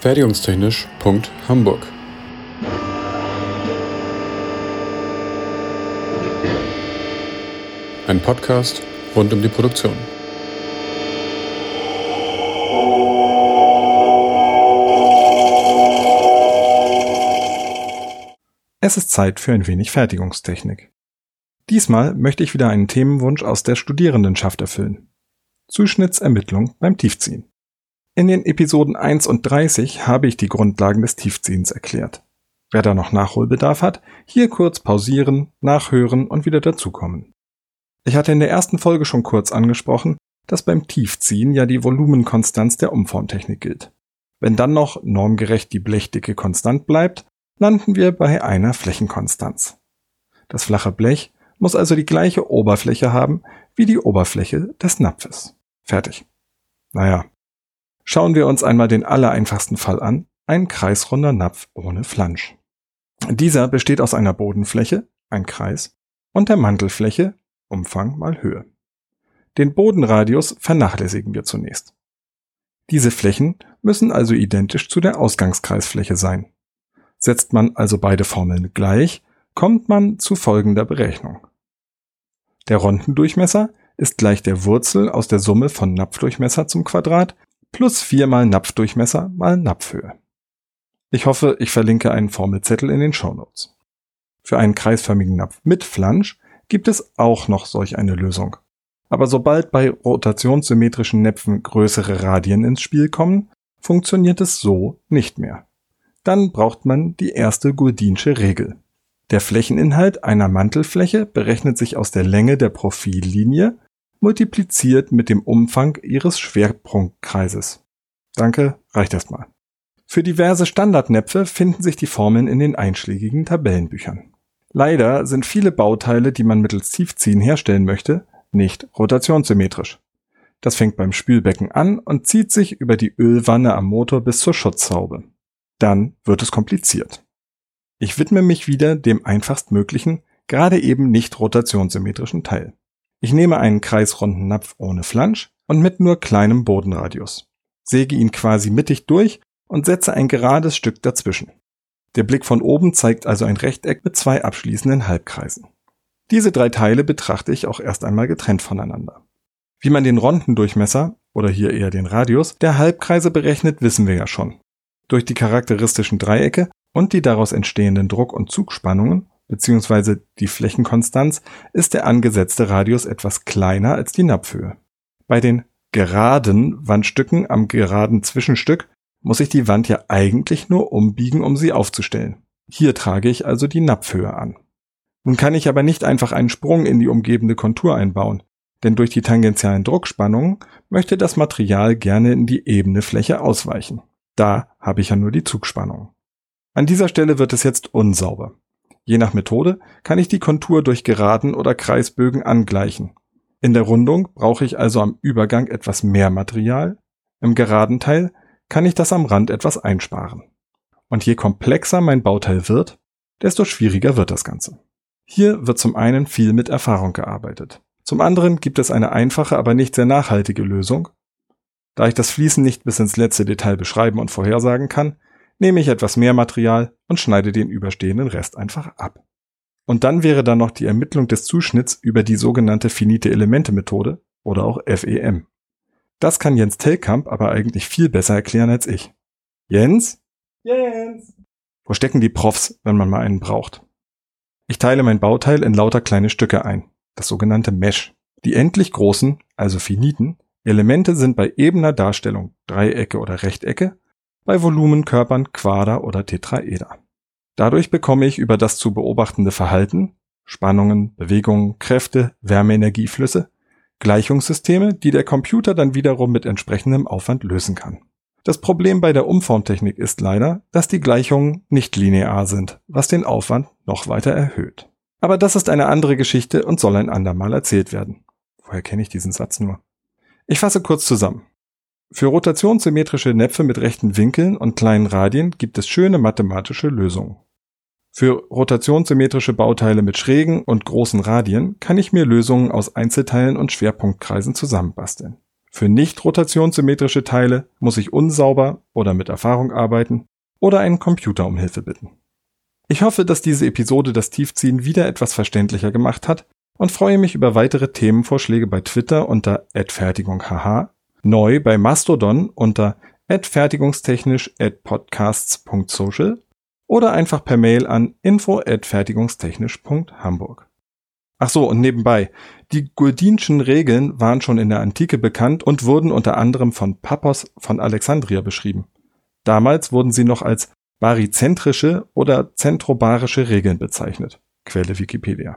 Fertigungstechnisch.hamburg Ein Podcast rund um die Produktion. Es ist Zeit für ein wenig Fertigungstechnik. Diesmal möchte ich wieder einen Themenwunsch aus der Studierendenschaft erfüllen. Zuschnittsermittlung beim Tiefziehen. In den Episoden 1 und 30 habe ich die Grundlagen des Tiefziehens erklärt. Wer da noch Nachholbedarf hat, hier kurz pausieren, nachhören und wieder dazukommen. Ich hatte in der ersten Folge schon kurz angesprochen, dass beim Tiefziehen ja die Volumenkonstanz der Umformtechnik gilt. Wenn dann noch normgerecht die Blechdicke konstant bleibt, landen wir bei einer Flächenkonstanz. Das flache Blech muss also die gleiche Oberfläche haben wie die Oberfläche des Napfes. Fertig. Naja. Schauen wir uns einmal den allereinfachsten Fall an. Ein kreisrunder Napf ohne Flansch. Dieser besteht aus einer Bodenfläche, ein Kreis, und der Mantelfläche, Umfang mal Höhe. Den Bodenradius vernachlässigen wir zunächst. Diese Flächen müssen also identisch zu der Ausgangskreisfläche sein. Setzt man also beide Formeln gleich, kommt man zu folgender Berechnung. Der Rondendurchmesser ist gleich der Wurzel aus der Summe von Napfdurchmesser zum Quadrat plus 4 mal Napfdurchmesser mal Napfhöhe. Ich hoffe, ich verlinke einen Formelzettel in den Shownotes. Für einen kreisförmigen Napf mit Flansch gibt es auch noch solch eine Lösung. Aber sobald bei rotationssymmetrischen Näpfen größere Radien ins Spiel kommen, funktioniert es so nicht mehr. Dann braucht man die erste Gurdinsche Regel. Der Flächeninhalt einer Mantelfläche berechnet sich aus der Länge der Profillinie multipliziert mit dem Umfang ihres Schwerpunktkreises. Danke, reicht erstmal. Für diverse Standardnäpfe finden sich die Formeln in den einschlägigen Tabellenbüchern. Leider sind viele Bauteile, die man mittels Tiefziehen herstellen möchte, nicht rotationssymmetrisch. Das fängt beim Spülbecken an und zieht sich über die Ölwanne am Motor bis zur Schutzhaube. Dann wird es kompliziert. Ich widme mich wieder dem einfachst möglichen, gerade eben nicht rotationssymmetrischen Teil. Ich nehme einen kreisrunden Napf ohne Flansch und mit nur kleinem Bodenradius, säge ihn quasi mittig durch und setze ein gerades Stück dazwischen. Der Blick von oben zeigt also ein Rechteck mit zwei abschließenden Halbkreisen. Diese drei Teile betrachte ich auch erst einmal getrennt voneinander. Wie man den Rondendurchmesser oder hier eher den Radius der Halbkreise berechnet, wissen wir ja schon. Durch die charakteristischen Dreiecke und die daraus entstehenden Druck- und Zugspannungen bzw. die Flächenkonstanz ist der angesetzte Radius etwas kleiner als die Napfhöhe. Bei den geraden Wandstücken am geraden Zwischenstück muss ich die Wand ja eigentlich nur umbiegen, um sie aufzustellen. Hier trage ich also die Napfhöhe an. Nun kann ich aber nicht einfach einen Sprung in die umgebende Kontur einbauen, denn durch die tangentialen Druckspannungen möchte das Material gerne in die ebene Fläche ausweichen. Da habe ich ja nur die Zugspannung. An dieser Stelle wird es jetzt unsauber. Je nach Methode kann ich die Kontur durch Geraden oder Kreisbögen angleichen. In der Rundung brauche ich also am Übergang etwas mehr Material, im geraden Teil kann ich das am Rand etwas einsparen. Und je komplexer mein Bauteil wird, desto schwieriger wird das Ganze. Hier wird zum einen viel mit Erfahrung gearbeitet. Zum anderen gibt es eine einfache, aber nicht sehr nachhaltige Lösung. Da ich das Fließen nicht bis ins letzte Detail beschreiben und vorhersagen kann, nehme ich etwas mehr Material und schneide den überstehenden Rest einfach ab. Und dann wäre da noch die Ermittlung des Zuschnitts über die sogenannte finite Elemente Methode oder auch FEM. Das kann Jens Telkamp aber eigentlich viel besser erklären als ich. Jens? Jens! Wo stecken die Profs, wenn man mal einen braucht? Ich teile mein Bauteil in lauter kleine Stücke ein, das sogenannte Mesh. Die endlich großen, also finiten, Elemente sind bei ebener Darstellung Dreiecke oder Rechtecke, bei Volumenkörpern Quader oder Tetraeder. Dadurch bekomme ich über das zu beobachtende Verhalten, Spannungen, Bewegungen, Kräfte, Wärmeenergieflüsse Gleichungssysteme, die der Computer dann wiederum mit entsprechendem Aufwand lösen kann. Das Problem bei der Umformtechnik ist leider, dass die Gleichungen nicht linear sind, was den Aufwand noch weiter erhöht. Aber das ist eine andere Geschichte und soll ein andermal erzählt werden. Woher kenne ich diesen Satz nur? Ich fasse kurz zusammen. Für rotationssymmetrische Näpfe mit rechten Winkeln und kleinen Radien gibt es schöne mathematische Lösungen. Für rotationssymmetrische Bauteile mit schrägen und großen Radien kann ich mir Lösungen aus Einzelteilen und Schwerpunktkreisen zusammenbasteln. Für nicht rotationssymmetrische Teile muss ich unsauber oder mit Erfahrung arbeiten oder einen Computer um Hilfe bitten. Ich hoffe, dass diese Episode das Tiefziehen wieder etwas verständlicher gemacht hat und freue mich über weitere Themenvorschläge bei Twitter unter @fertigunghh, neu bei Mastodon unter @fertigungstechnisch@podcasts.social oder einfach per Mail an info@fertigungstechnisch.hamburg. Ach so, und nebenbei, die Gurdinschen Regeln waren schon in der Antike bekannt und wurden unter anderem von Pappos von Alexandria beschrieben. Damals wurden sie noch als baryzentrische oder zentrobarische Regeln bezeichnet. Quelle Wikipedia.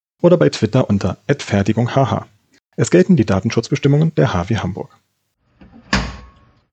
oder bei Twitter unter @fertigunghh. Es gelten die Datenschutzbestimmungen der HW Hamburg.